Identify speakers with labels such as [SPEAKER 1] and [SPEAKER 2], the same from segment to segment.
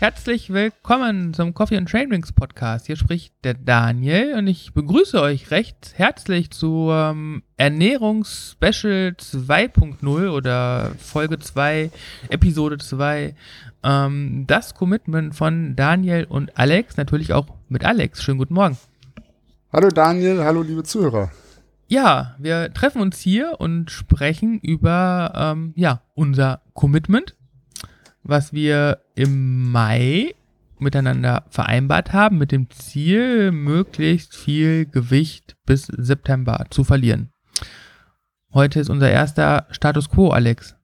[SPEAKER 1] Herzlich willkommen zum Coffee and Train Drinks Podcast. Hier spricht der Daniel und ich begrüße euch recht herzlich zu ähm, Ernährungsspecial 2.0 oder Folge 2, Episode 2. Ähm, das Commitment von Daniel und Alex, natürlich auch mit Alex. Schönen guten Morgen.
[SPEAKER 2] Hallo Daniel, hallo liebe Zuhörer.
[SPEAKER 1] Ja, wir treffen uns hier und sprechen über ähm, ja, unser Commitment was wir im Mai miteinander vereinbart haben, mit dem Ziel, möglichst viel Gewicht bis September zu verlieren. Heute ist unser erster Status quo, Alex.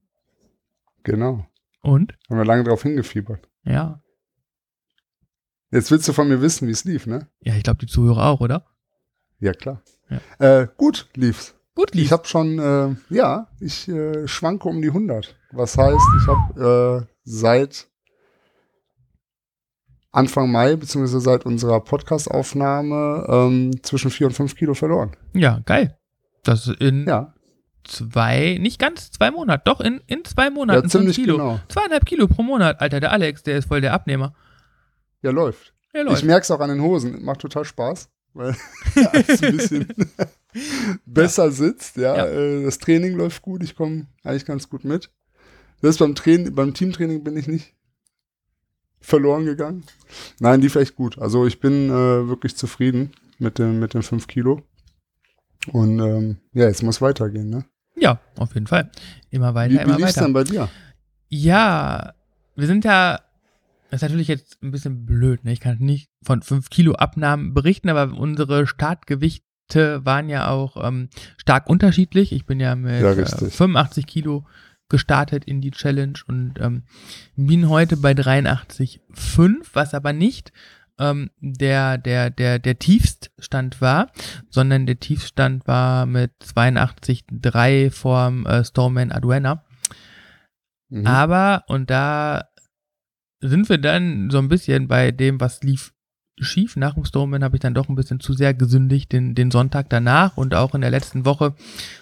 [SPEAKER 2] Genau.
[SPEAKER 1] Und?
[SPEAKER 2] Haben wir lange darauf hingefiebert.
[SPEAKER 1] Ja.
[SPEAKER 2] Jetzt willst du von mir wissen, wie es lief, ne?
[SPEAKER 1] Ja, ich glaube, die Zuhörer auch, oder?
[SPEAKER 2] Ja, klar. Ja. Äh, gut lief's.
[SPEAKER 1] Gut lief's.
[SPEAKER 2] Ich habe schon, äh, ja, ich äh, schwanke um die 100. Was heißt, ich habe äh, seit Anfang Mai, beziehungsweise seit unserer Podcast-Aufnahme, ähm, zwischen vier und fünf Kilo verloren.
[SPEAKER 1] Ja, geil. Das in
[SPEAKER 2] ja.
[SPEAKER 1] zwei, nicht ganz zwei Monate, doch in, in zwei Monaten
[SPEAKER 2] ja, ziemlich
[SPEAKER 1] Kilo.
[SPEAKER 2] Genau.
[SPEAKER 1] Zweieinhalb Kilo pro Monat. Alter, der Alex, der ist voll der Abnehmer.
[SPEAKER 2] Ja, läuft.
[SPEAKER 1] Ja, läuft.
[SPEAKER 2] Ich merke es auch an den Hosen. Macht total Spaß, weil es ein bisschen besser ja. sitzt. Ja, ja. Äh, das Training läuft gut. Ich komme eigentlich ganz gut mit. Das beim Training, beim Teamtraining bin ich nicht verloren gegangen. Nein, lief echt gut. Also ich bin äh, wirklich zufrieden mit dem, mit den 5 Kilo. Und ähm, ja, jetzt muss weitergehen, ne?
[SPEAKER 1] Ja, auf jeden Fall. Immer weiter,
[SPEAKER 2] wie,
[SPEAKER 1] immer
[SPEAKER 2] wie lief's
[SPEAKER 1] weiter.
[SPEAKER 2] denn bei dir?
[SPEAKER 1] Ja, wir sind ja, das ist natürlich jetzt ein bisschen blöd, ne? Ich kann nicht von 5 Kilo Abnahmen berichten, aber unsere Startgewichte waren ja auch ähm, stark unterschiedlich. Ich bin ja mit
[SPEAKER 2] Ja,
[SPEAKER 1] äh,
[SPEAKER 2] richtig.
[SPEAKER 1] 85 Kilo gestartet in die Challenge und ähm, bin heute bei 83,5, was aber nicht ähm, der, der, der, der Tiefststand war, sondern der Tiefststand war mit 82,3 vorm äh, Storman Aduena.
[SPEAKER 2] Mhm.
[SPEAKER 1] Aber, und da sind wir dann so ein bisschen bei dem, was lief schief. Nach dem Storman habe ich dann doch ein bisschen zu sehr gesündigt den, den Sonntag danach und auch in der letzten Woche,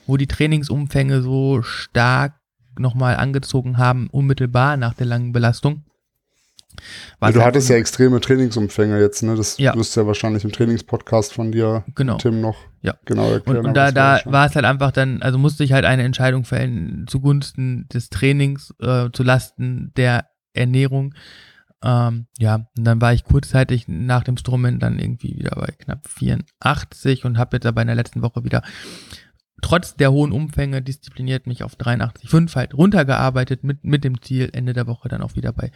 [SPEAKER 1] wo die Trainingsumfänge so stark nochmal angezogen haben, unmittelbar nach der langen Belastung.
[SPEAKER 2] Ja, du hattest ja extreme Trainingsumfänge jetzt, ne? Das
[SPEAKER 1] Ja.
[SPEAKER 2] wirst du ja wahrscheinlich im Trainingspodcast von dir,
[SPEAKER 1] Genau.
[SPEAKER 2] Tim, noch
[SPEAKER 1] Ja.
[SPEAKER 2] genau
[SPEAKER 1] Und,
[SPEAKER 2] erklären.
[SPEAKER 1] und
[SPEAKER 2] aber
[SPEAKER 1] da, da war es halt einfach dann, also musste ich halt eine Entscheidung fällen zugunsten des Trainings, äh, zu Lasten der Ernährung. Ähm, ja, und dann war ich kurzzeitig nach dem Strummen dann irgendwie wieder bei knapp 84 und habe jetzt aber in der letzten Woche wieder trotz der hohen Umfänge diszipliniert mich auf 83,5 halt runtergearbeitet mit, mit dem Ziel, Ende der Woche dann auch wieder bei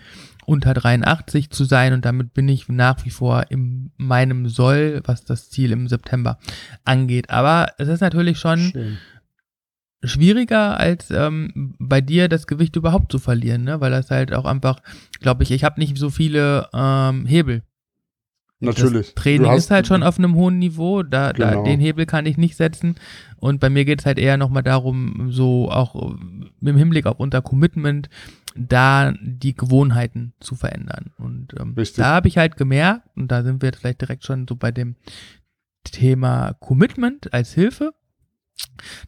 [SPEAKER 1] unter 83 zu sein und damit bin ich nach wie vor in meinem Soll, was das Ziel im September angeht. Aber es ist natürlich schon
[SPEAKER 2] Schön.
[SPEAKER 1] Schwieriger als ähm, bei dir das Gewicht überhaupt zu verlieren, ne? weil das halt auch einfach, glaube ich, ich habe nicht so viele ähm, Hebel.
[SPEAKER 2] Natürlich.
[SPEAKER 1] Das Training
[SPEAKER 2] hast-
[SPEAKER 1] ist halt schon auf einem hohen Niveau, da, da
[SPEAKER 2] Genau.
[SPEAKER 1] den Hebel kann ich nicht setzen. Und bei mir geht es halt eher nochmal darum, so auch im Hinblick auf unser Commitment, da die Gewohnheiten zu verändern. Und ähm, da habe ich halt gemerkt, und da sind wir jetzt vielleicht direkt schon so bei dem Thema Commitment als Hilfe.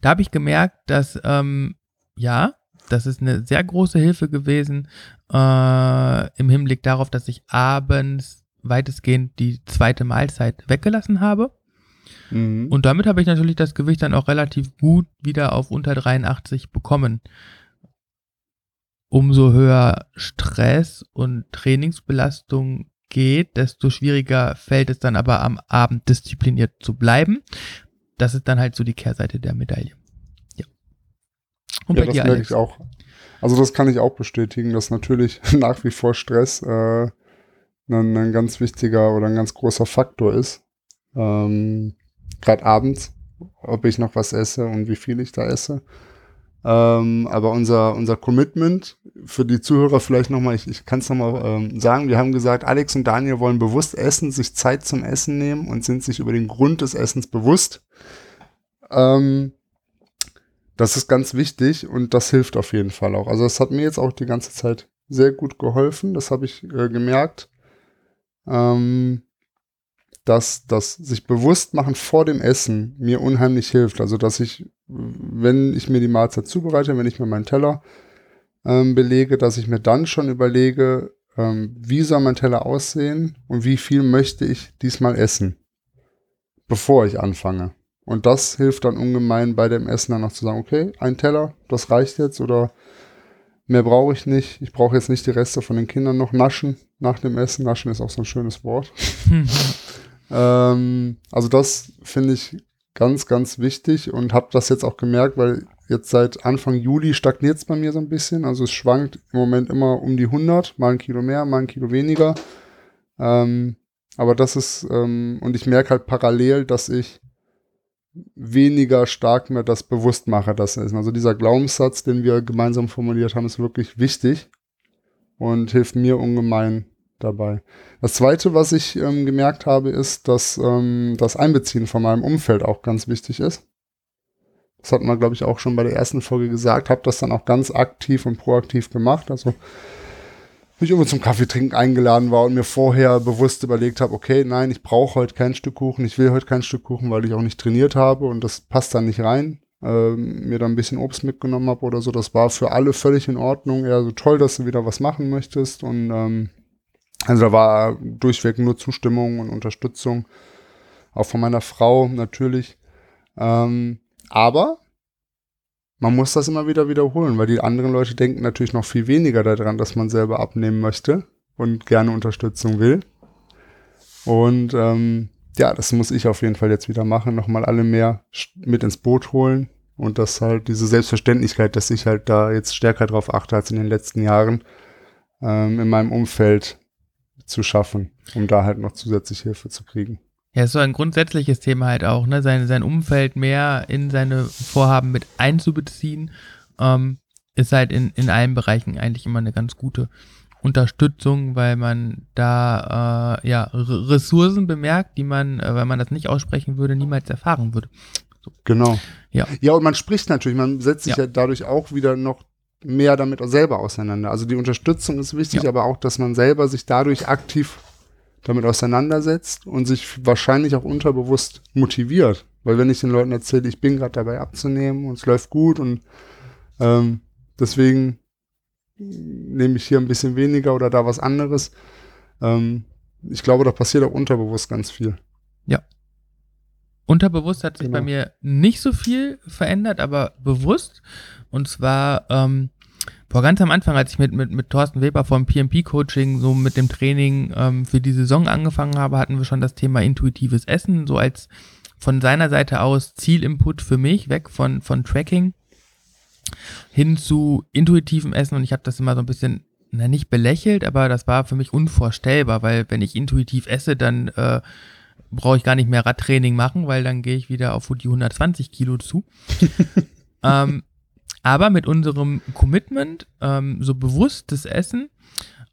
[SPEAKER 1] Da habe ich gemerkt, dass ähm, ja, das ist eine sehr große Hilfe gewesen äh, im Hinblick darauf, dass ich abends weitestgehend die zweite Mahlzeit weggelassen habe.
[SPEAKER 2] Mhm.
[SPEAKER 1] Und damit habe ich natürlich das Gewicht dann auch relativ gut wieder auf unter 83 bekommen. Umso höher Stress und Trainingsbelastung geht, desto schwieriger fällt es dann aber am Abend diszipliniert zu bleiben. Das ist dann halt so die Kehrseite der Medaille. Ja. Und
[SPEAKER 2] ja,
[SPEAKER 1] bei
[SPEAKER 2] das
[SPEAKER 1] dir,
[SPEAKER 2] merke ich auch. Also das kann ich auch bestätigen, dass natürlich nach wie vor Stress äh, ein, ein ganz wichtiger oder ein ganz großer Faktor ist. Ähm, Gerade abends, ob ich noch was esse und wie viel ich da esse. Ähm, aber unser, unser Commitment für die Zuhörer vielleicht nochmal, ich, ich kann es nochmal ähm, sagen, wir haben gesagt, Alex und Daniel wollen bewusst essen, sich Zeit zum Essen nehmen und sind sich über den Grund des Essens bewusst. Ähm, das ist ganz wichtig und das hilft auf jeden Fall auch. Also das hat mir jetzt auch die ganze Zeit sehr gut geholfen, das habe ich äh, gemerkt. Ähm, dass das sich bewusst machen vor dem Essen mir unheimlich hilft. Also dass ich, wenn ich mir die Mahlzeit zubereite, wenn ich mir meinen Teller ähm, belege, dass ich mir dann schon überlege, ähm, wie soll mein Teller aussehen und wie viel möchte ich diesmal essen, bevor ich anfange. Und das hilft dann ungemein bei dem Essen dann noch zu sagen, okay, ein Teller, das reicht jetzt oder mehr brauche ich nicht. Ich brauche jetzt nicht die Reste von den Kindern noch naschen nach dem Essen. Naschen ist auch so ein schönes Wort. ähm, also das finde ich ganz, ganz wichtig und habe das jetzt auch gemerkt, weil jetzt seit Anfang Juli stagniert es bei mir so ein bisschen. Also es schwankt im Moment immer um die 100, mal ein Kilo mehr, mal ein Kilo weniger. Ähm, aber das ist, ähm, und ich merke halt parallel, dass ich weniger stark mir das bewusst mache, das Essen. Also dieser Glaubenssatz, den wir gemeinsam formuliert haben, ist wirklich wichtig und hilft mir ungemein dabei. Das zweite, was ich ähm, gemerkt habe, ist, dass ähm, das Einbeziehen von meinem Umfeld auch ganz wichtig ist. Das hat man, glaube ich, auch schon bei der ersten Folge gesagt, habe das dann auch ganz aktiv und proaktiv gemacht. Also ich irgendwo zum Kaffee trinken eingeladen war und mir vorher bewusst überlegt habe, okay, nein, ich brauche heute kein Stück Kuchen, ich will heute kein Stück Kuchen, weil ich auch nicht trainiert habe und das passt dann nicht rein. Ähm, mir dann ein bisschen Obst mitgenommen habe oder so. Das war für alle völlig in Ordnung. Ja, so toll, dass du wieder was machen möchtest. Und ähm, also da war durchweg nur Zustimmung und Unterstützung. Auch von meiner Frau natürlich. Ähm, aber man muss das immer wieder wiederholen, weil die anderen Leute denken natürlich noch viel weniger daran, dass man selber abnehmen möchte und gerne Unterstützung will. Und ähm, ja, das muss ich auf jeden Fall jetzt wieder machen, nochmal alle mehr mit ins Boot holen und das halt diese Selbstverständlichkeit, dass ich halt da jetzt stärker drauf achte als in den letzten Jahren, ähm, in meinem Umfeld zu schaffen, um da halt noch zusätzlich Hilfe zu kriegen.
[SPEAKER 1] Ja, ist so ein grundsätzliches Thema halt auch, ne? Sein, sein Umfeld mehr in seine Vorhaben mit einzubeziehen, ähm, ist halt in, in allen Bereichen eigentlich immer eine ganz gute Unterstützung, weil man da äh, ja Ressourcen bemerkt, die man, äh, wenn man das nicht aussprechen würde, niemals erfahren würde.
[SPEAKER 2] So. Genau. Ja. Ja, und man spricht natürlich, man setzt sich ja, ja dadurch auch wieder noch mehr damit selber auseinander. Also die Unterstützung ist wichtig, ja. aber auch, dass man selber sich dadurch aktiv damit auseinandersetzt und sich wahrscheinlich auch unterbewusst motiviert. Weil wenn ich den Leuten erzähle, ich bin gerade dabei abzunehmen und es läuft gut und ähm, deswegen nehme ich hier ein bisschen weniger oder da was anderes. Ähm, ich glaube, da passiert auch unterbewusst ganz viel.
[SPEAKER 1] Ja. Unterbewusst hat sich genau. bei mir nicht so viel verändert, aber bewusst. Und zwar ähm, Boah, ganz am Anfang, als ich mit, mit, mit Thorsten Weber vom PMP-Coaching so mit dem Training ähm, für die Saison angefangen habe, hatten wir schon das Thema intuitives Essen, so als von seiner Seite aus Zielinput für mich, weg von, von Tracking hin zu intuitivem Essen und ich habe das immer so ein bisschen, na nicht belächelt, aber das war für mich unvorstellbar, weil wenn ich intuitiv esse, dann äh, brauche ich gar nicht mehr Radtraining machen, weil dann gehe ich wieder auf die 120 Kilo zu. ähm, aber mit unserem Commitment, ähm, so bewusstes Essen,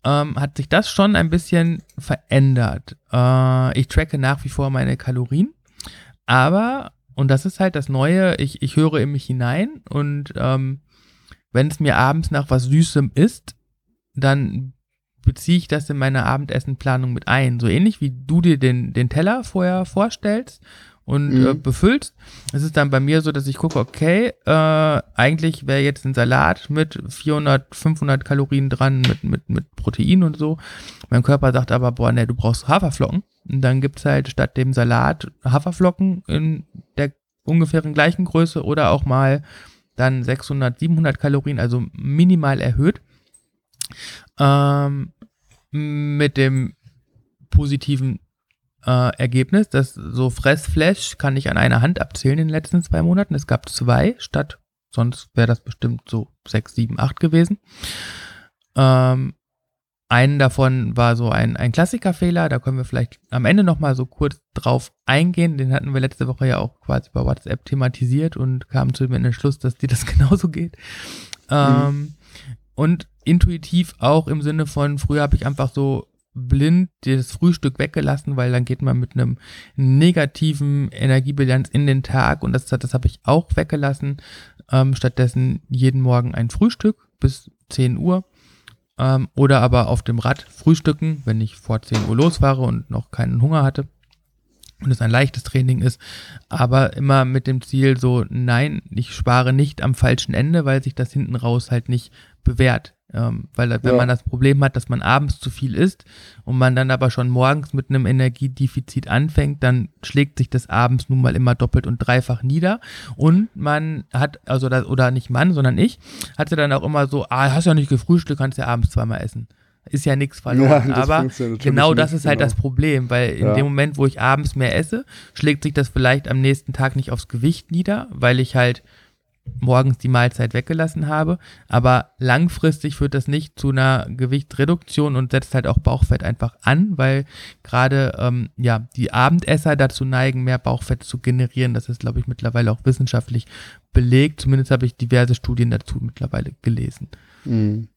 [SPEAKER 1] ähm, hat sich das schon ein bisschen verändert. Äh, ich tracke nach wie vor meine Kalorien, aber, und das ist halt das Neue, ich, ich höre in mich hinein und ähm, wenn es mir abends nach was Süßem ist, dann beziehe ich das in meine Abendessenplanung mit ein. So ähnlich wie du dir den, den Teller vorher vorstellst und mhm. äh, befüllst. Es ist dann bei mir so, dass ich gucke, okay, äh, eigentlich wäre jetzt ein Salat mit 400, 500 Kalorien dran, mit, mit, mit Protein und so. Mein Körper sagt aber, boah, ne, du brauchst Haferflocken. Und dann gibt's halt statt dem Salat Haferflocken in der ungefähren gleichen Größe oder auch mal dann 600, 700 Kalorien, also minimal erhöht. Ähm, mit dem positiven äh, Ergebnis. Das so Fressflash kann ich an einer Hand abzählen in den letzten zwei Monaten. Es gab zwei statt, sonst wäre das bestimmt so sechs, sieben, acht gewesen. Ähm, einen davon war so ein, ein Klassikerfehler, da können wir vielleicht am Ende nochmal so kurz drauf eingehen. Den hatten wir letzte Woche ja auch quasi bei WhatsApp thematisiert und kamen zu dem Entschluss, dass dir das genauso geht. Mhm. Ähm, und intuitiv auch im Sinne von, früher habe ich einfach so blind das Frühstück weggelassen, weil dann geht man mit einem negativen Energiebilanz in den Tag und das, das habe ich auch weggelassen. Ähm, stattdessen jeden Morgen ein Frühstück bis 10 Uhr ähm, oder aber auf dem Rad frühstücken, wenn ich vor 10 Uhr losfahre und noch keinen Hunger hatte und es ein leichtes Training ist, aber immer mit dem Ziel so, nein, ich spare nicht am falschen Ende, weil sich das hinten raus halt nicht bewährt. Ähm, weil wenn
[SPEAKER 2] Ja.
[SPEAKER 1] man das Problem hat, dass man abends zu viel isst und man dann aber schon morgens mit einem Energiedefizit anfängt, dann schlägt sich das abends nun mal immer doppelt und dreifach nieder. Und man hat, also das, oder nicht Mann, sondern ich, hatte dann auch immer so, ah, hast ja nicht gefrühstückt, kannst ja abends zweimal essen. Ist ja nichts verloren.
[SPEAKER 2] das
[SPEAKER 1] aber genau das ist halt
[SPEAKER 2] genau.
[SPEAKER 1] das Problem, weil in
[SPEAKER 2] Ja.
[SPEAKER 1] dem Moment, wo ich abends mehr esse, schlägt sich das vielleicht am nächsten Tag nicht aufs Gewicht nieder, weil ich halt morgens die Mahlzeit weggelassen habe. Aber langfristig führt das nicht zu einer Gewichtsreduktion und setzt halt auch Bauchfett einfach an, weil gerade ähm, ja die Abendesser dazu neigen, mehr Bauchfett zu generieren. Das ist, glaube ich, mittlerweile auch wissenschaftlich belegt. Zumindest habe ich diverse Studien dazu mittlerweile gelesen.
[SPEAKER 2] Mhm.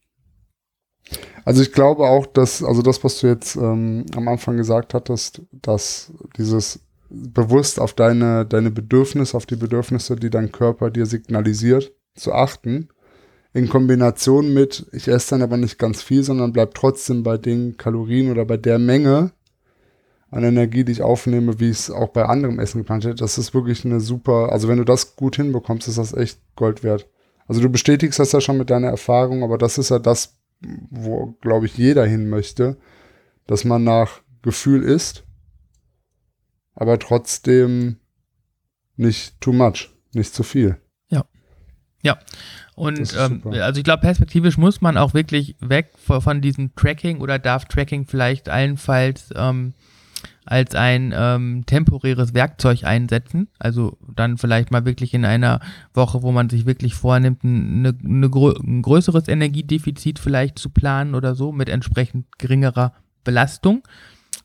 [SPEAKER 2] Also ich glaube auch, dass, also das, was du jetzt ähm, am Anfang gesagt hattest, dass dieses bewusst auf deine, deine Bedürfnisse, auf die Bedürfnisse, die dein Körper dir signalisiert, zu achten, in Kombination mit, ich esse dann aber nicht ganz viel, sondern bleib trotzdem bei den Kalorien oder bei der Menge an Energie, die ich aufnehme, wie ich es auch bei anderem Essen geplant hätte. Das ist wirklich eine super, also wenn du das gut hinbekommst, ist das echt Gold wert. Also du bestätigst das ja schon mit deiner Erfahrung, aber das ist ja das, wo, glaube ich, jeder hin möchte, dass man nach Gefühl isst, aber trotzdem nicht too much, nicht zu viel. Das
[SPEAKER 1] Und
[SPEAKER 2] ist
[SPEAKER 1] ähm, also ich glaube, perspektivisch muss man auch wirklich weg von, diesem Tracking oder darf Tracking vielleicht allenfalls ähm, als ein ähm, temporäres Werkzeug einsetzen. Also dann vielleicht mal wirklich in einer Woche, wo man sich wirklich vornimmt, ein, eine, eine grö ein größeres Energiedefizit vielleicht zu planen oder so mit entsprechend geringerer Belastung.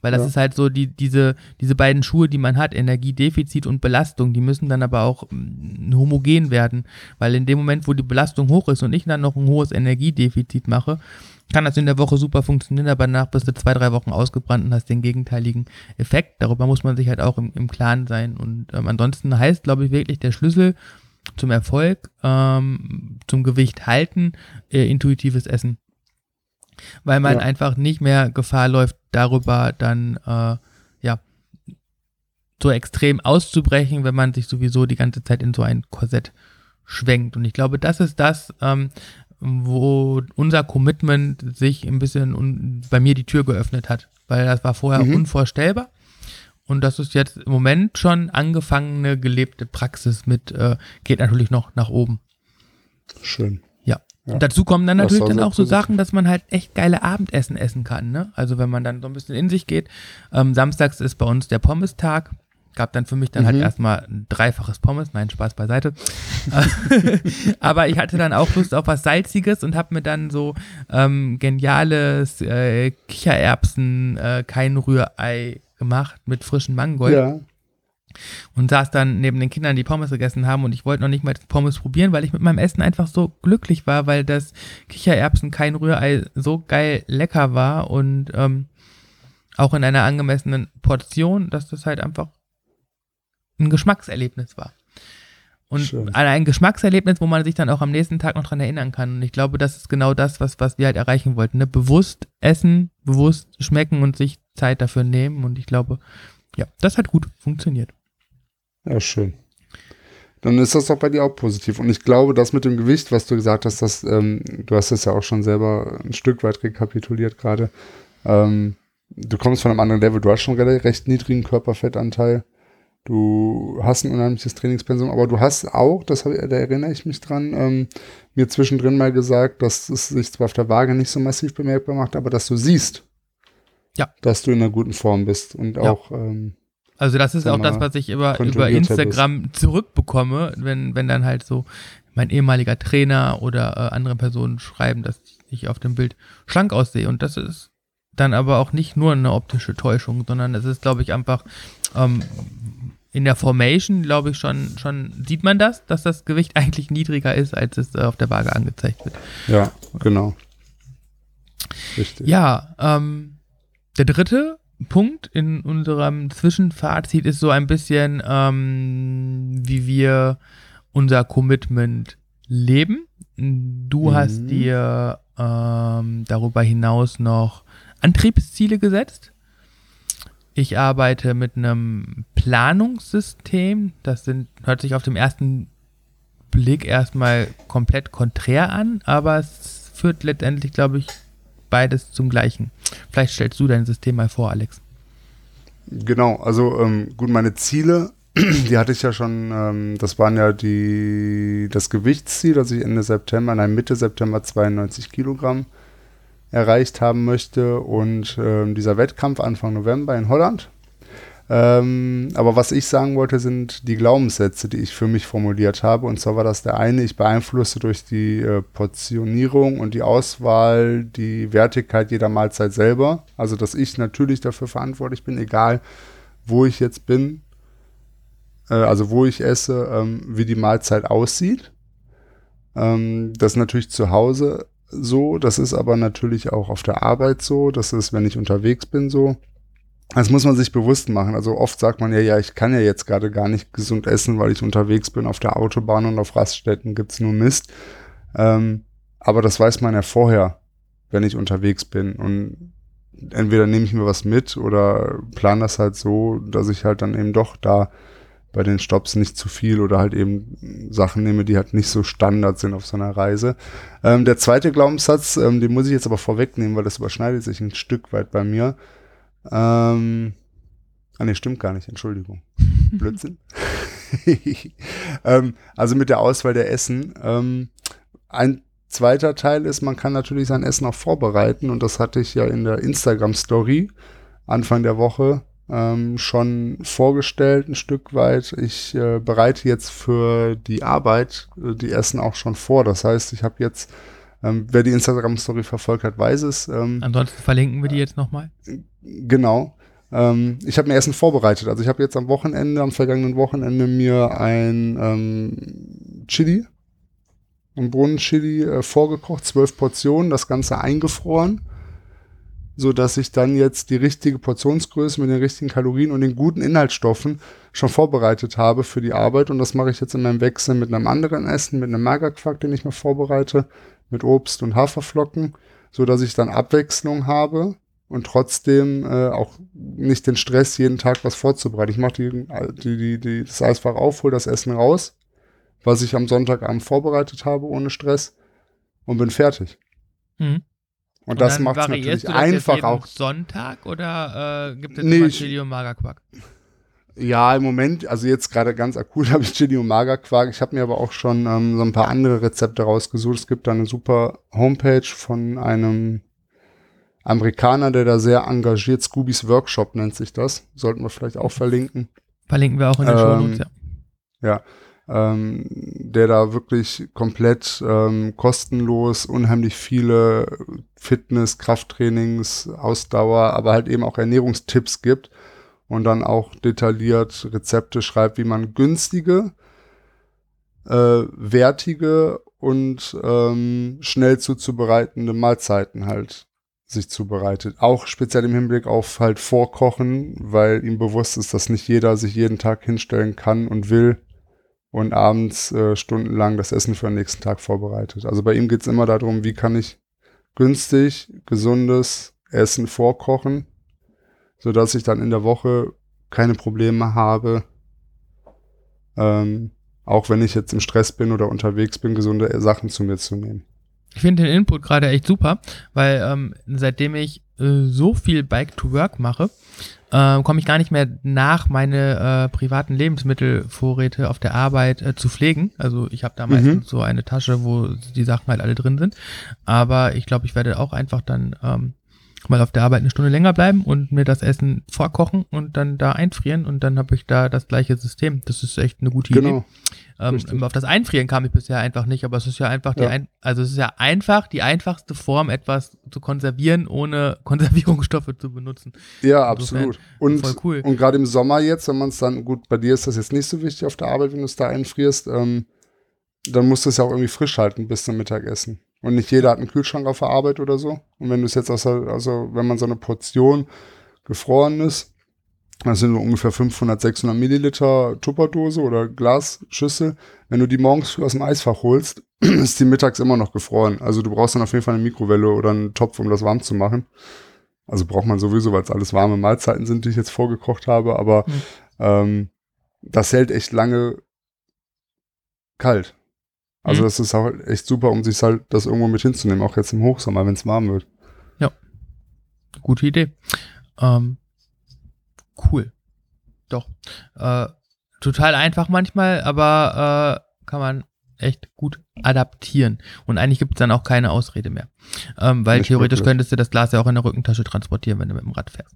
[SPEAKER 1] Weil das
[SPEAKER 2] Ja.
[SPEAKER 1] ist halt so, die, diese, diese beiden Schuhe, die man hat, Energiedefizit und Belastung, die müssen dann aber auch mm, homogen werden. Weil in dem Moment, wo die Belastung hoch ist und ich dann noch ein hohes Energiedefizit mache, kann das in der Woche super funktionieren, aber danach bist du zwei, drei Wochen ausgebrannt und hast den gegenteiligen Effekt. Darüber muss man sich halt auch im, im Klaren sein. Und ähm, ansonsten heißt, glaube ich, wirklich der Schlüssel zum Erfolg, ähm, zum Gewicht halten, äh, intuitives Essen. Weil man
[SPEAKER 2] Ja.
[SPEAKER 1] einfach nicht mehr Gefahr läuft, darüber dann, äh, ja, so extrem auszubrechen, wenn man sich sowieso die ganze Zeit in so ein Korsett schwenkt. Und ich glaube, das ist das, ähm, wo unser Commitment sich ein bisschen bei mir die Tür geöffnet hat. Weil das war vorher
[SPEAKER 2] Mhm.
[SPEAKER 1] unvorstellbar. Und das ist jetzt im Moment schon angefangene, gelebte Praxis mit, äh, geht natürlich noch nach oben.
[SPEAKER 2] Schön.
[SPEAKER 1] Ja. Und dazu kommen dann natürlich dann auch so. Sachen, dass man halt echt geile Abendessen essen kann. Ne? Also wenn man dann so ein bisschen in sich geht. Ähm, samstags ist bei uns der Pommes-Tag. Gab dann für mich dann halt
[SPEAKER 2] Mhm.
[SPEAKER 1] erstmal ein dreifaches Pommes. Nein, Spaß beiseite. Aber ich hatte dann auch Lust auf was Salziges und habe mir dann so ähm, geniales äh, Kichererbsen, äh, kein Rührei gemacht mit frischen Mangold
[SPEAKER 2] Ja,
[SPEAKER 1] und saß dann neben den Kindern, die Pommes gegessen haben und ich wollte noch nicht mal das Pommes probieren, weil ich mit meinem Essen einfach so glücklich war, weil das Kichererbsen kein Rührei so geil lecker war und ähm, auch in einer angemessenen Portion, dass das halt einfach ein Geschmackserlebnis war. Und
[SPEAKER 2] Schön.
[SPEAKER 1] ein Geschmackserlebnis, wo man sich dann auch am nächsten Tag noch dran erinnern kann. Und ich glaube, das ist genau das, was, was wir halt erreichen wollten. Ne? Bewusst essen, bewusst schmecken und sich Zeit dafür nehmen. Und ich glaube, ja, das hat gut funktioniert.
[SPEAKER 2] Ja, schön. Dann ist das doch bei dir auch positiv. Und ich glaube, das mit dem Gewicht, was du gesagt hast, das, ähm, du hast es ja auch schon selber ein Stück weit rekapituliert gerade. Ähm, du kommst von einem anderen Level. Du hast schon einen recht niedrigen Körperfettanteil. Du hast ein unheimliches Trainingspensum, aber du hast auch, das hab, da erinnere ich mich dran, ähm, mir zwischendrin mal gesagt, dass es sich zwar auf der Waage nicht so massiv bemerkbar macht, aber dass du siehst,
[SPEAKER 1] Ja.
[SPEAKER 2] dass du in einer guten Form bist und
[SPEAKER 1] Ja.
[SPEAKER 2] auch ähm,
[SPEAKER 1] Also das ist auch das, was ich über, über Instagram zurückbekomme, wenn, wenn dann halt so mein ehemaliger Trainer oder äh, andere Personen schreiben, dass ich auf dem Bild schlank aussehe. Und das ist dann aber auch nicht nur eine optische Täuschung, sondern es ist, glaube ich, einfach ähm, in der Formation, glaube ich, schon, schon sieht man das, dass das Gewicht eigentlich niedriger ist, als es äh, auf der Waage angezeigt wird.
[SPEAKER 2] ja, genau. Richtig.
[SPEAKER 1] Ja, ähm, der dritte Punkt in unserem Zwischenfazit ist so ein bisschen, ähm, wie wir unser Commitment leben. Du
[SPEAKER 2] Mhm.
[SPEAKER 1] hast dir ähm, darüber hinaus noch Antriebsziele gesetzt. Ich arbeite mit einem Planungssystem. Das sind, hört sich auf dem ersten Blick erstmal komplett konträr an, aber es führt letztendlich, glaube ich, beides zum Gleichen. Vielleicht stellst du dein System mal vor, Alex.
[SPEAKER 2] Genau, also ähm, gut, meine Ziele, die hatte ich ja schon, ähm, das waren ja die, das Gewichtsziel, das ich Ende September, nein, Mitte September 92 Kilogramm erreicht haben möchte und ähm, dieser Wettkampf Anfang November in Holland. Ähm, aber was ich sagen wollte, sind die Glaubenssätze, die ich für mich formuliert habe. Und zwar war das der eine, ich beeinflusse durch die äh, Portionierung und die Auswahl die Wertigkeit jeder Mahlzeit selber. Also, dass ich natürlich dafür verantwortlich bin, egal wo ich jetzt bin, äh, also wo ich esse, ähm, wie die Mahlzeit aussieht. Ähm, das ist natürlich zu Hause so, das ist aber natürlich auch auf der Arbeit so, das ist, wenn ich unterwegs bin, so. Das muss man sich bewusst machen. Also oft sagt man ja, ja, ich kann ja jetzt gerade gar nicht gesund essen, weil ich unterwegs bin auf der Autobahn und auf Raststätten gibt's nur Mist. Ähm, aber das weiß man ja vorher, wenn ich unterwegs bin. Und entweder nehme ich mir was mit oder plane das halt so, dass ich halt dann eben doch da bei den Stops nicht zu viel oder halt eben Sachen nehme, die halt nicht so Standard sind auf so einer Reise. Ähm, der zweite Glaubenssatz, ähm, den muss ich jetzt aber vorwegnehmen, weil das überschneidet sich ein Stück weit bei mir. Ähm, ah ne, stimmt gar nicht, Entschuldigung. Blödsinn. ähm, also mit der Auswahl der Essen. Ähm, ein zweiter Teil ist, man kann natürlich sein Essen auch vorbereiten und das hatte ich ja in der Instagram-Story Anfang der Woche ähm, schon vorgestellt, ein Stück weit. Ich äh, bereite jetzt für die Arbeit äh, die Essen auch schon vor. Das heißt, ich habe jetzt, ähm, wer die Instagram-Story verfolgt hat, weiß es. Ähm,
[SPEAKER 1] Ansonsten verlinken wir die jetzt nochmal.
[SPEAKER 2] Genau. Ähm, ich habe mir Essen vorbereitet. Also ich habe jetzt am Wochenende, am vergangenen Wochenende mir ein ähm, Chili, ein Bohnenchili äh, vorgekocht, zwölf Portionen, das Ganze eingefroren so dass ich dann jetzt die richtige Portionsgröße mit den richtigen Kalorien und den guten Inhaltsstoffen schon vorbereitet habe für die Arbeit. Und das mache ich jetzt in meinem Wechsel mit einem anderen Essen, mit einem Magerquark, den ich mir vorbereite, mit Obst und Haferflocken, so dass ich dann Abwechslung habe und trotzdem äh, auch nicht den Stress, jeden Tag was vorzubereiten. Ich mache die, die, die, die, das Eisfach auf, hole das Essen raus, was ich am Sonntagabend vorbereitet habe, ohne Stress und bin fertig. Mhm. Und, und das macht es natürlich einfach auch.
[SPEAKER 1] Sonntag oder äh, gibt es nee, und Magerquark?
[SPEAKER 2] Ja, im Moment, also jetzt gerade ganz akut habe ich Chili und Magerquark. Ich habe mir aber auch schon ähm, so ein paar andere Rezepte rausgesucht. Es gibt da eine super Homepage von einem Amerikaner, der da sehr engagiert, Scoobies Workshop nennt sich das. Sollten wir vielleicht auch verlinken.
[SPEAKER 1] Verlinken wir auch in der ähm, Show Notes, ja.
[SPEAKER 2] Ja, ähm, der da wirklich komplett ähm, kostenlos unheimlich viele Fitness, Krafttrainings, Ausdauer, aber halt eben auch Ernährungstipps gibt und dann auch detailliert Rezepte schreibt, wie man günstige, äh, wertige und ähm, schnell zuzubereitende Mahlzeiten halt sich zubereitet. Auch speziell im Hinblick auf halt Vorkochen, weil ihm bewusst ist, dass nicht jeder sich jeden Tag hinstellen kann und will und abends äh, stundenlang das Essen für den nächsten Tag vorbereitet. Also bei ihm geht es immer darum, wie kann ich günstig, gesundes Essen vorkochen, sodass ich dann in der Woche keine Probleme habe, ähm, auch wenn ich jetzt im Stress bin oder unterwegs bin, gesunde Sachen zu mir zu nehmen.
[SPEAKER 1] Ich finde den Input gerade echt super, weil ähm, seitdem ich äh, so viel Bike to Work mache, äh, komme ich gar nicht mehr nach, meine äh, privaten Lebensmittelvorräte auf der Arbeit äh, zu pflegen. Also ich habe da meistens mhm. so eine Tasche, wo die Sachen halt alle drin sind. Aber ich glaube, ich werde auch einfach dann ähm, mal auf der Arbeit eine Stunde länger bleiben und mir das Essen vorkochen und dann da einfrieren und dann habe ich da das gleiche System. Das ist echt eine gute genau. Idee. Ähm, auf das Einfrieren kam ich bisher einfach nicht, aber es ist ja einfach die, ein, also es ist ja einfach die einfachste Form, etwas zu konservieren, ohne Konservierungsstoffe zu benutzen.
[SPEAKER 2] Ja, absolut. Und, voll cool. und gerade im Sommer jetzt, wenn man es dann, gut, bei dir ist das jetzt nicht so wichtig auf der Arbeit, wenn du es da einfrierst, ähm, dann musst du es ja auch irgendwie frisch halten bis zum Mittagessen. Und nicht jeder hat einen Kühlschrank auf der Arbeit oder so. Und wenn du es jetzt aus der, also wenn man so eine Portion gefroren ist, das sind so ungefähr 500, 600 Milliliter Tupperdose oder Glasschüssel. Wenn du die morgens früh aus dem Eisfach holst, ist die mittags immer noch gefroren. Also du brauchst dann auf jeden Fall eine Mikrowelle oder einen Topf, um das warm zu machen. Also braucht man sowieso, weil es alles warme Mahlzeiten sind, die ich jetzt vorgekocht habe. Aber mhm. ähm, das hält echt lange kalt. Also
[SPEAKER 1] Mhm.
[SPEAKER 2] das ist auch echt super, um sich halt das irgendwo mit hinzunehmen, auch jetzt im Hochsommer, wenn es warm wird.
[SPEAKER 1] Gute Idee. Ähm, cool. Doch. Äh, total einfach manchmal, aber äh, kann man echt gut adaptieren. Und eigentlich gibt es dann auch keine Ausrede mehr. Ähm, weil
[SPEAKER 2] Nicht
[SPEAKER 1] theoretisch
[SPEAKER 2] wirklich.
[SPEAKER 1] könntest du das Glas ja auch in der Rückentasche transportieren, wenn du mit dem Rad fährst.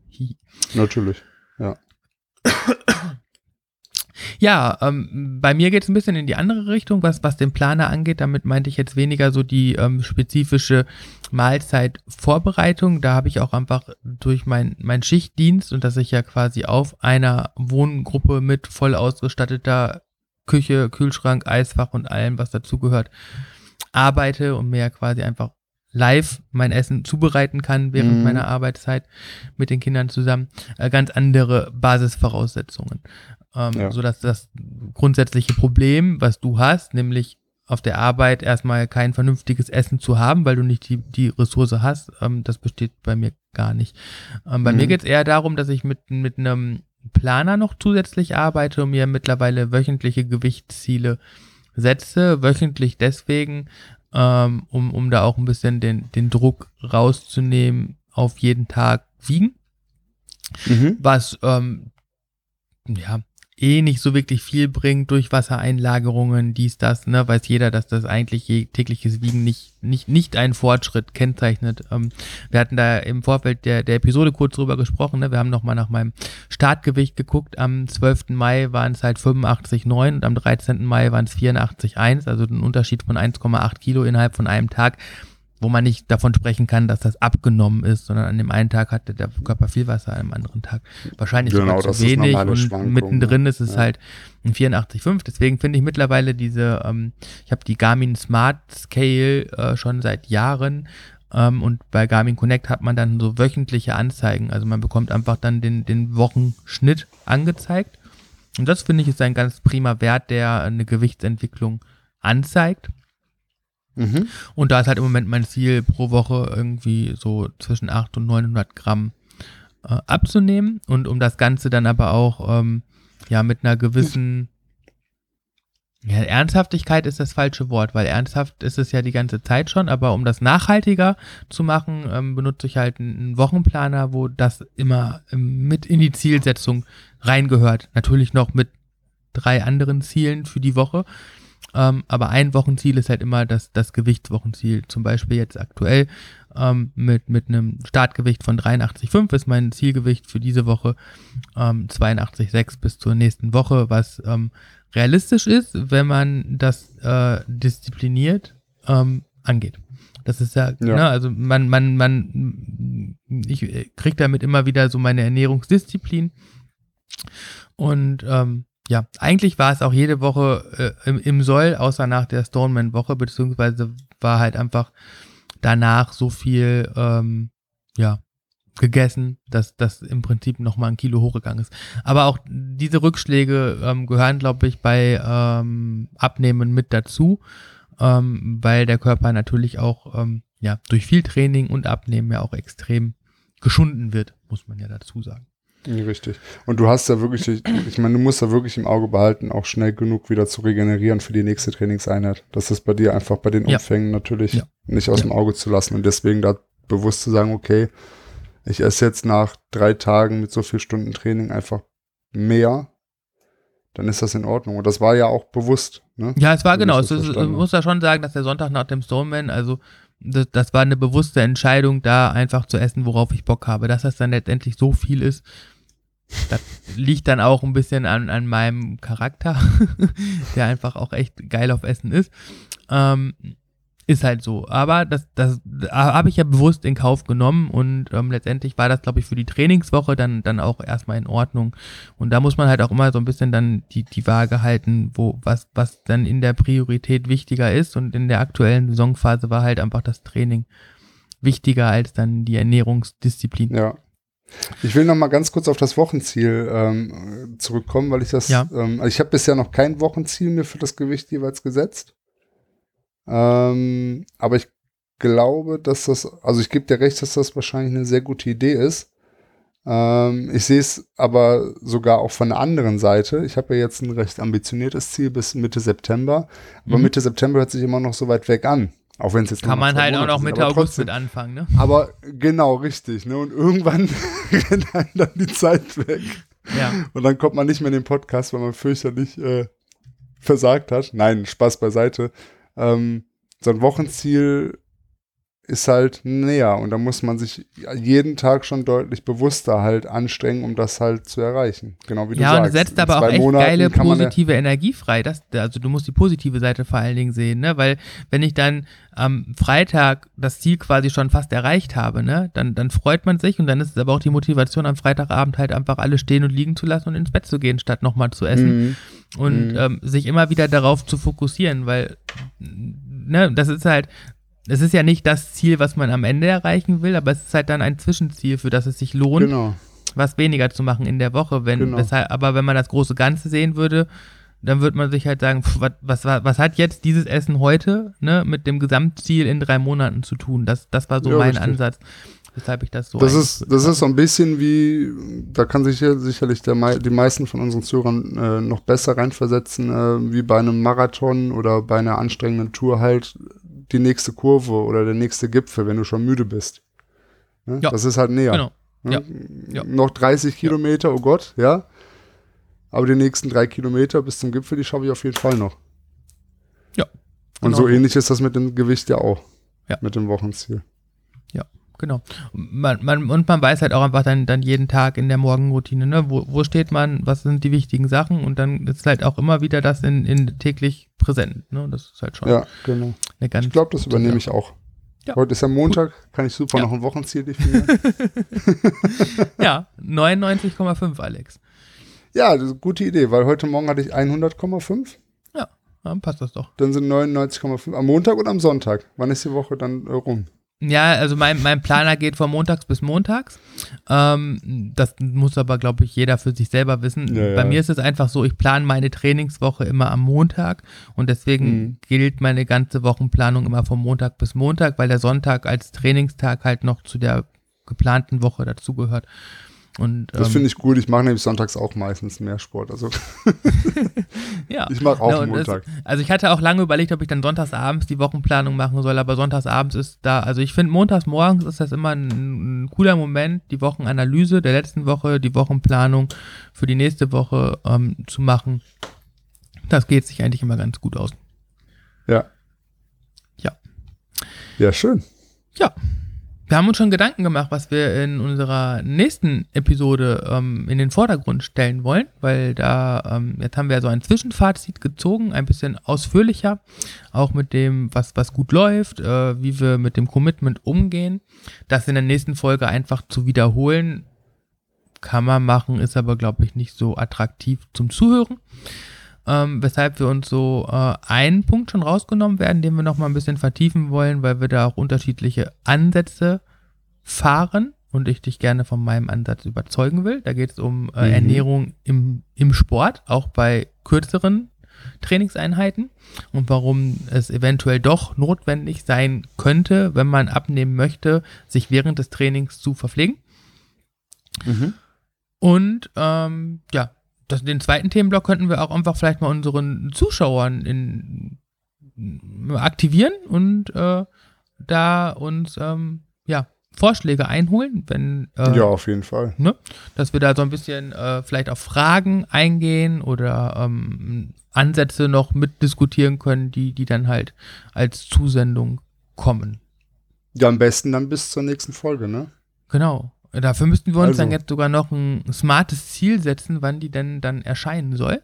[SPEAKER 2] Natürlich.
[SPEAKER 1] Ja, ähm, bei mir geht es ein bisschen in die andere Richtung, was, was den Planer angeht. Damit meinte ich jetzt weniger so die ähm, spezifische Mahlzeitvorbereitung. Da habe ich auch einfach durch mein, mein Schichtdienst und dass ich ja quasi auf einer Wohngruppe mit voll ausgestatteter Küche, Kühlschrank, Eisfach und allem, was dazugehört, arbeite und mir ja quasi einfach live mein Essen zubereiten kann während
[SPEAKER 2] Mhm.
[SPEAKER 1] meiner Arbeitszeit mit den Kindern zusammen. Äh, ganz andere Basisvoraussetzungen. Ähm,
[SPEAKER 2] Ja.
[SPEAKER 1] So dass das grundsätzliche Problem, was du hast, nämlich auf der Arbeit erstmal kein vernünftiges Essen zu haben, weil du nicht die, die Ressource hast, ähm, das besteht bei mir gar nicht. Ähm, bei
[SPEAKER 2] Mhm.
[SPEAKER 1] mir geht es eher darum, dass ich mit, mit einem Planer noch zusätzlich arbeite und mir mittlerweile wöchentliche Gewichtsziele setze. Wöchentlich deswegen, ähm, um, um da auch ein bisschen den, den Druck rauszunehmen, auf jeden Tag wiegen
[SPEAKER 2] Mhm.
[SPEAKER 1] was ähm, ja eh nicht so wirklich viel bringt durch Wassereinlagerungen, dies, das, ne, weiß jeder, dass das eigentlich tägliches Wiegen nicht, nicht, nicht einen Fortschritt kennzeichnet. Ähm, wir hatten da im Vorfeld der, der Episode kurz drüber gesprochen, ne, wir haben nochmal nach meinem Startgewicht geguckt, am 12. Mai waren es halt 85,9 und am 13. Mai waren es 84,1, also ein Unterschied von 1,8 Kilo innerhalb von einem Tag wo man nicht davon sprechen kann, dass das abgenommen ist, sondern an dem einen Tag hatte der Körper viel Wasser, an dem anderen Tag wahrscheinlich
[SPEAKER 2] Genau,
[SPEAKER 1] zu wenig und mittendrin ist es
[SPEAKER 2] Ja.
[SPEAKER 1] halt ein 84,5. Deswegen finde ich mittlerweile diese, ähm, ich habe die Garmin Smart Scale äh, schon seit Jahren ähm, und bei Garmin Connect hat man dann so wöchentliche Anzeigen. Also man bekommt einfach dann den, den Wochenschnitt angezeigt. Und das finde ich ist ein ganz prima Wert, der eine Gewichtsentwicklung anzeigt.
[SPEAKER 2] Mhm.
[SPEAKER 1] Und da ist halt im Moment mein Ziel, pro Woche irgendwie so zwischen 800 und 900 Gramm äh, abzunehmen. Und um das Ganze dann aber auch ähm, ja mit einer gewissen ja, Ernsthaftigkeit ist das falsche Wort, weil ernsthaft ist es ja die ganze Zeit schon, aber um das nachhaltiger zu machen, ähm, benutze ich halt einen Wochenplaner, wo das immer ähm, mit in die Zielsetzung reingehört. Natürlich noch mit drei anderen Zielen für die Woche. Ähm, aber ein Wochenziel ist halt immer das, das Gewichtswochenziel. Zum Beispiel jetzt aktuell ähm, mit, mit einem Startgewicht von 83,5 ist mein Zielgewicht für diese Woche ähm, 82,6 bis zur nächsten Woche, was ähm, realistisch ist, wenn man das äh, diszipliniert ähm, angeht. Das ist ja,
[SPEAKER 2] Ja.
[SPEAKER 1] Ne, also man, man, man, ich äh, krieg damit immer wieder so meine Ernährungsdisziplin. Und ähm, ja, eigentlich war es auch jede Woche äh, im, im Soll, außer nach der Stoneman-Woche, beziehungsweise war halt einfach danach so viel, ähm, ja, gegessen, dass das im Prinzip nochmal ein Kilo hochgegangen ist. Aber auch diese Rückschläge ähm, gehören, glaube ich, bei ähm, Abnehmen mit dazu, ähm, weil der Körper natürlich auch ähm, ja, durch viel Training und Abnehmen ja auch extrem geschunden wird, muss man ja dazu sagen.
[SPEAKER 2] Ja, Richtig. Und du hast ja wirklich, ich meine, du musst ja wirklich im Auge behalten, auch schnell genug wieder zu regenerieren für die nächste Trainingseinheit. Das ist bei dir einfach bei den
[SPEAKER 1] Ja.
[SPEAKER 2] Umfängen natürlich
[SPEAKER 1] Ja.
[SPEAKER 2] nicht aus
[SPEAKER 1] Ja.
[SPEAKER 2] dem Auge zu lassen und deswegen da bewusst zu sagen, okay, ich esse jetzt nach drei Tagen mit so viel Stunden Training einfach mehr, dann ist das in Ordnung. Und das war ja auch bewusst, ne?
[SPEAKER 1] Ja, es war genau.
[SPEAKER 2] ich
[SPEAKER 1] Es ist, muss da schon sagen, dass der Sonntag nach dem Stoneman, also das, das war eine bewusste Entscheidung, da einfach zu essen, worauf ich Bock habe. Dass das dann letztendlich so viel ist, das liegt dann auch ein bisschen an, an meinem Charakter, der einfach auch echt geil auf Essen ist. Ähm, ist halt so. Aber das, das habe ich ja bewusst in Kauf genommen und ähm, letztendlich war das, glaube ich, für die Trainingswoche dann, dann auch erstmal in Ordnung. Und da muss man halt auch immer so ein bisschen dann die, die Waage halten, wo, was, was dann in der Priorität wichtiger ist. Und in der aktuellen Saisonphase war halt einfach das Training wichtiger als dann die Ernährungsdisziplin.
[SPEAKER 2] Ja. Ich will noch mal ganz kurz auf das Wochenziel ähm, zurückkommen, weil ich das,
[SPEAKER 1] Ja.
[SPEAKER 2] ähm, also ich habe bisher noch kein Wochenziel mir für das Gewicht jeweils gesetzt. Ähm, aber ich glaube, dass das, also ich gebe dir recht, dass das wahrscheinlich eine sehr gute Idee ist. Ähm, ich sehe es aber sogar auch von der anderen Seite. Ich habe ja jetzt ein recht ambitioniertes Ziel bis Mitte September. Aber
[SPEAKER 1] Mhm.
[SPEAKER 2] Mitte September hört sich immer noch so weit weg an. Auch wenn es jetzt
[SPEAKER 1] Kann
[SPEAKER 2] noch
[SPEAKER 1] man halt auch
[SPEAKER 2] Monate
[SPEAKER 1] noch
[SPEAKER 2] sind,
[SPEAKER 1] Mitte August
[SPEAKER 2] trotzdem.
[SPEAKER 1] mit anfangen, ne?
[SPEAKER 2] Aber genau, richtig. Ne? Und irgendwann rennt einem dann die Zeit weg.
[SPEAKER 1] Ja.
[SPEAKER 2] Und dann kommt man nicht mehr in den Podcast, weil man fürchterlich äh, versagt hat. Nein, Spaß beiseite. Ähm, so ein Wochenziel ist halt näher und da muss man sich jeden Tag schon deutlich bewusster halt anstrengen, um das halt zu erreichen. Genau wie du
[SPEAKER 1] Ja,
[SPEAKER 2] sagst.
[SPEAKER 1] und setzt aber auch echt
[SPEAKER 2] Monaten
[SPEAKER 1] geile
[SPEAKER 2] ja-
[SPEAKER 1] positive Energie frei. Das, also du musst die positive Seite vor allen Dingen sehen, ne? Weil wenn ich dann am Freitag das Ziel quasi schon fast erreicht habe, ne, dann, dann freut man sich und dann ist es aber auch die Motivation am Freitagabend halt einfach alles stehen und liegen zu lassen und ins Bett zu gehen, statt nochmal zu essen.
[SPEAKER 2] Mhm.
[SPEAKER 1] und
[SPEAKER 2] Mhm.
[SPEAKER 1] ähm, sich immer wieder darauf zu fokussieren, weil ne, das ist halt, es ist ja nicht das Ziel, was man am Ende erreichen will, aber es ist halt dann ein Zwischenziel, für das es sich lohnt,
[SPEAKER 2] Genau.
[SPEAKER 1] was weniger zu machen in der Woche. Wenn,
[SPEAKER 2] Genau.
[SPEAKER 1] weshalb, aber wenn man das große Ganze sehen würde, dann wird man sich halt sagen, pf, was, was, was hat jetzt dieses Essen heute ne, mit dem Gesamtziel in drei Monaten zu tun? Das, das war so
[SPEAKER 2] Ja,
[SPEAKER 1] mein
[SPEAKER 2] richtig.
[SPEAKER 1] Ansatz, weshalb ich das so
[SPEAKER 2] Das ist, das ist so ein bisschen wie, da kann sich hier sicherlich der, die meisten von unseren Zuhörern äh, noch besser reinversetzen, äh, wie bei einem Marathon oder bei einer anstrengenden Tour halt die nächste Kurve oder der nächste Gipfel, wenn du schon müde bist. Ne?
[SPEAKER 1] Ja.
[SPEAKER 2] Das ist halt näher.
[SPEAKER 1] Genau.
[SPEAKER 2] Ne?
[SPEAKER 1] Ja. Ja.
[SPEAKER 2] Noch 30 Kilometer, oh Gott, ja. Aber die nächsten drei Kilometer bis zum Gipfel, die schaffe ich auf jeden Fall noch.
[SPEAKER 1] Ja,
[SPEAKER 2] Und
[SPEAKER 1] genau.
[SPEAKER 2] so ähnlich ist das mit dem Gewicht ja auch.
[SPEAKER 1] Ja.
[SPEAKER 2] Mit dem Wochenziel.
[SPEAKER 1] Genau. Man, man, und man weiß halt auch einfach dann, dann jeden Tag in der Morgenroutine, ne, wo, wo steht man, was sind die wichtigen Sachen und dann ist halt auch immer wieder das in, in täglich präsent. Ne? Das ist halt schon
[SPEAKER 2] Ja, genau.
[SPEAKER 1] eine ganz.
[SPEAKER 2] Ich glaube, das übernehme ich auch.
[SPEAKER 1] Ja.
[SPEAKER 2] Heute ist ja Montag, kann ich super
[SPEAKER 1] Ja.
[SPEAKER 2] noch ein Wochenziel definieren.
[SPEAKER 1] Ja, 99,5, Alex.
[SPEAKER 2] ja, das ist eine gute Idee, weil heute Morgen hatte ich 100,5,
[SPEAKER 1] Ja, dann passt das doch.
[SPEAKER 2] dann sind 99,5 am Montag und am Sonntag. Wann ist die Woche dann äh, rum?
[SPEAKER 1] Ja, also mein, mein Planer geht von montags bis montags. Ähm, das muss aber, glaube ich, jeder für sich selber wissen.
[SPEAKER 2] Ja, ja.
[SPEAKER 1] Bei mir ist es einfach so, ich plane meine Trainingswoche immer am Montag und deswegen
[SPEAKER 2] Mhm.
[SPEAKER 1] gilt meine ganze Wochenplanung immer von Montag bis Montag, weil der Sonntag als Trainingstag halt noch zu der geplanten Woche dazugehört. Und
[SPEAKER 2] Das
[SPEAKER 1] ähm,
[SPEAKER 2] finde ich gut. Ich mache nämlich sonntags auch meistens mehr Sport. Also
[SPEAKER 1] ja.
[SPEAKER 2] ich mache auch
[SPEAKER 1] Ja, und das-
[SPEAKER 2] Montag.
[SPEAKER 1] Also ich hatte auch lange überlegt, ob ich dann sonntagsabends die Wochenplanung machen soll, aber sonntagsabends ist da, also ich finde montags morgens ist das immer ein, ein cooler Moment, die Wochenanalyse der letzten Woche, die Wochenplanung für die nächste Woche ähm, zu machen. Das geht sich eigentlich immer ganz gut aus.
[SPEAKER 2] Ja.
[SPEAKER 1] Ja.
[SPEAKER 2] Ja, schön.
[SPEAKER 1] Ja. Wir haben uns schon Gedanken gemacht, was wir in unserer nächsten Episode ähm, in den Vordergrund stellen wollen, weil da, ähm, jetzt haben wir ja so ein Zwischenfazit gezogen, ein bisschen ausführlicher, auch mit dem, was, was gut läuft, äh, wie wir mit dem Commitment umgehen. Das in der nächsten Folge einfach zu wiederholen, kann man machen, ist aber, glaube ich, nicht so attraktiv zum Zuhören. Ähm, weshalb wir uns so äh, einen Punkt schon rausgenommen werden, den wir noch mal ein bisschen vertiefen wollen, weil wir da auch unterschiedliche Ansätze fahren und ich dich gerne von meinem Ansatz überzeugen will. Da geht es um äh,
[SPEAKER 2] Mhm.
[SPEAKER 1] Ernährung im, im Sport, auch bei kürzeren Trainingseinheiten und warum es eventuell doch notwendig sein könnte, wenn man abnehmen möchte, sich während des Trainings zu verpflegen.
[SPEAKER 2] Mhm.
[SPEAKER 1] Und ähm, ja, das, den zweiten Themenblock könnten wir auch einfach vielleicht mal unseren Zuschauern in, aktivieren und äh, da uns ähm, ja, Vorschläge einholen, wenn äh,
[SPEAKER 2] ja, auf jeden Fall.
[SPEAKER 1] dass wir da so ein bisschen äh, vielleicht auf Fragen eingehen oder ähm, Ansätze noch mitdiskutieren können, die, die dann halt als Zusendung kommen.
[SPEAKER 2] Ja, am besten dann bis zur nächsten Folge, ne?
[SPEAKER 1] Genau. Dafür müssten wir uns
[SPEAKER 2] Also.
[SPEAKER 1] dann jetzt sogar noch ein smartes Ziel setzen, wann die denn dann erscheinen soll.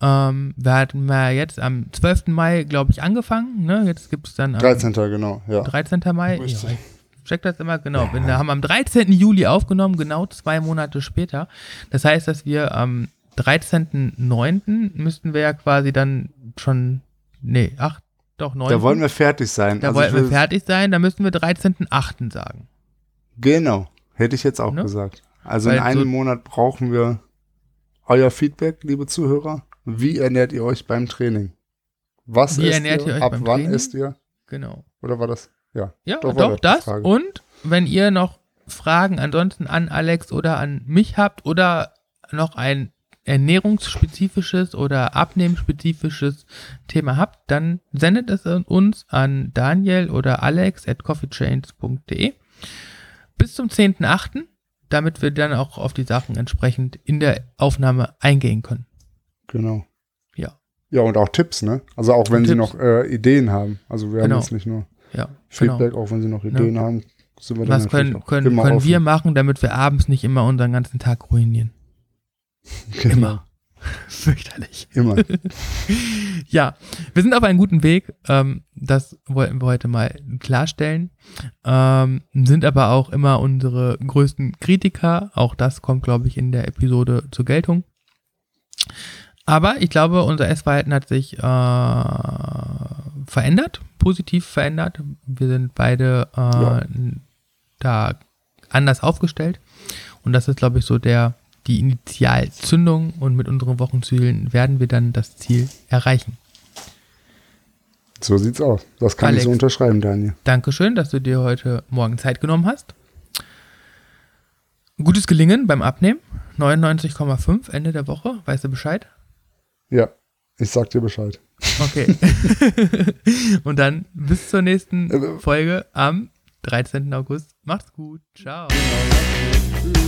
[SPEAKER 1] Ähm, wir hatten ja jetzt am 12. Mai, glaube ich, angefangen. Ne? Jetzt gibt es dann am
[SPEAKER 2] 13. genau, ja.
[SPEAKER 1] 13. Mai. Ja, ich check das immer genau. Wir haben am 13. Juli aufgenommen, genau zwei Monate später. Das heißt, dass wir am 13.9. müssten wir ja quasi dann schon, nee, ach, doch, 9.
[SPEAKER 2] Da wollen wir fertig sein.
[SPEAKER 1] da
[SPEAKER 2] Also ich
[SPEAKER 1] wollten wir fertig sein, da müssten wir 13.8. sagen.
[SPEAKER 2] Genau, hätte ich jetzt auch
[SPEAKER 1] Ne?
[SPEAKER 2] gesagt. Also in
[SPEAKER 1] Weil
[SPEAKER 2] einem
[SPEAKER 1] so-
[SPEAKER 2] Monat brauchen wir euer Feedback, liebe Zuhörer. Wie ernährt ihr euch beim Training? Was
[SPEAKER 1] Wie ernährt ihr euch
[SPEAKER 2] Ab
[SPEAKER 1] beim
[SPEAKER 2] wann
[SPEAKER 1] Training?
[SPEAKER 2] esst ihr?
[SPEAKER 1] Genau.
[SPEAKER 2] Oder war das? Ja.
[SPEAKER 1] Ja,
[SPEAKER 2] Doch,
[SPEAKER 1] doch, das.
[SPEAKER 2] Frage.
[SPEAKER 1] Und wenn ihr noch Fragen ansonsten an Alex oder an mich habt oder noch ein ernährungsspezifisches oder abnehmspezifisches Thema habt, dann sendet es uns an Daniel oder Alex at coffeechains.de bis zum 10.8., damit wir dann auch auf die Sachen entsprechend in der Aufnahme eingehen können.
[SPEAKER 2] Genau.
[SPEAKER 1] Ja.
[SPEAKER 2] Ja, und auch Tipps, ne? Also auch wenn
[SPEAKER 1] Und
[SPEAKER 2] Sie
[SPEAKER 1] Tipps.
[SPEAKER 2] noch äh, Ideen haben. Also wir
[SPEAKER 1] Genau.
[SPEAKER 2] haben jetzt nicht nur
[SPEAKER 1] Ja,
[SPEAKER 2] Feedback,
[SPEAKER 1] genau.
[SPEAKER 2] auch wenn Sie noch Ideen haben, sind wir
[SPEAKER 1] Was können, können, können
[SPEAKER 2] offen.
[SPEAKER 1] wir machen, damit wir abends nicht immer unseren ganzen Tag ruinieren?
[SPEAKER 2] Genau.
[SPEAKER 1] Immer. Fürchterlich.
[SPEAKER 2] Immer.
[SPEAKER 1] Ja, wir sind auf einem guten Weg. Ähm, das wollten wir heute mal klarstellen. Ähm, sind aber auch immer unsere größten Kritiker. Auch das kommt, glaube ich, in der Episode zur Geltung. Aber ich glaube, unser Essverhalten hat sich äh, verändert, positiv verändert. Wir sind beide äh,
[SPEAKER 2] Ja.
[SPEAKER 1] da anders aufgestellt. Und das ist, glaube ich, so der die Initialzündung und mit unseren Wochenzielen werden wir dann das Ziel erreichen.
[SPEAKER 2] So sieht's aus. Das kann
[SPEAKER 1] Alex.
[SPEAKER 2] ich so unterschreiben, Daniel.
[SPEAKER 1] Dankeschön, dass du dir heute Morgen Zeit genommen hast. Gutes Gelingen beim Abnehmen. 99,5 Ende der Woche. Weißt du Bescheid?
[SPEAKER 2] Ja, ich sag dir Bescheid.
[SPEAKER 1] Okay. und dann bis zur nächsten
[SPEAKER 2] Also-
[SPEAKER 1] Folge am 13. August. Macht's gut. Ciao.
[SPEAKER 2] Tschüss.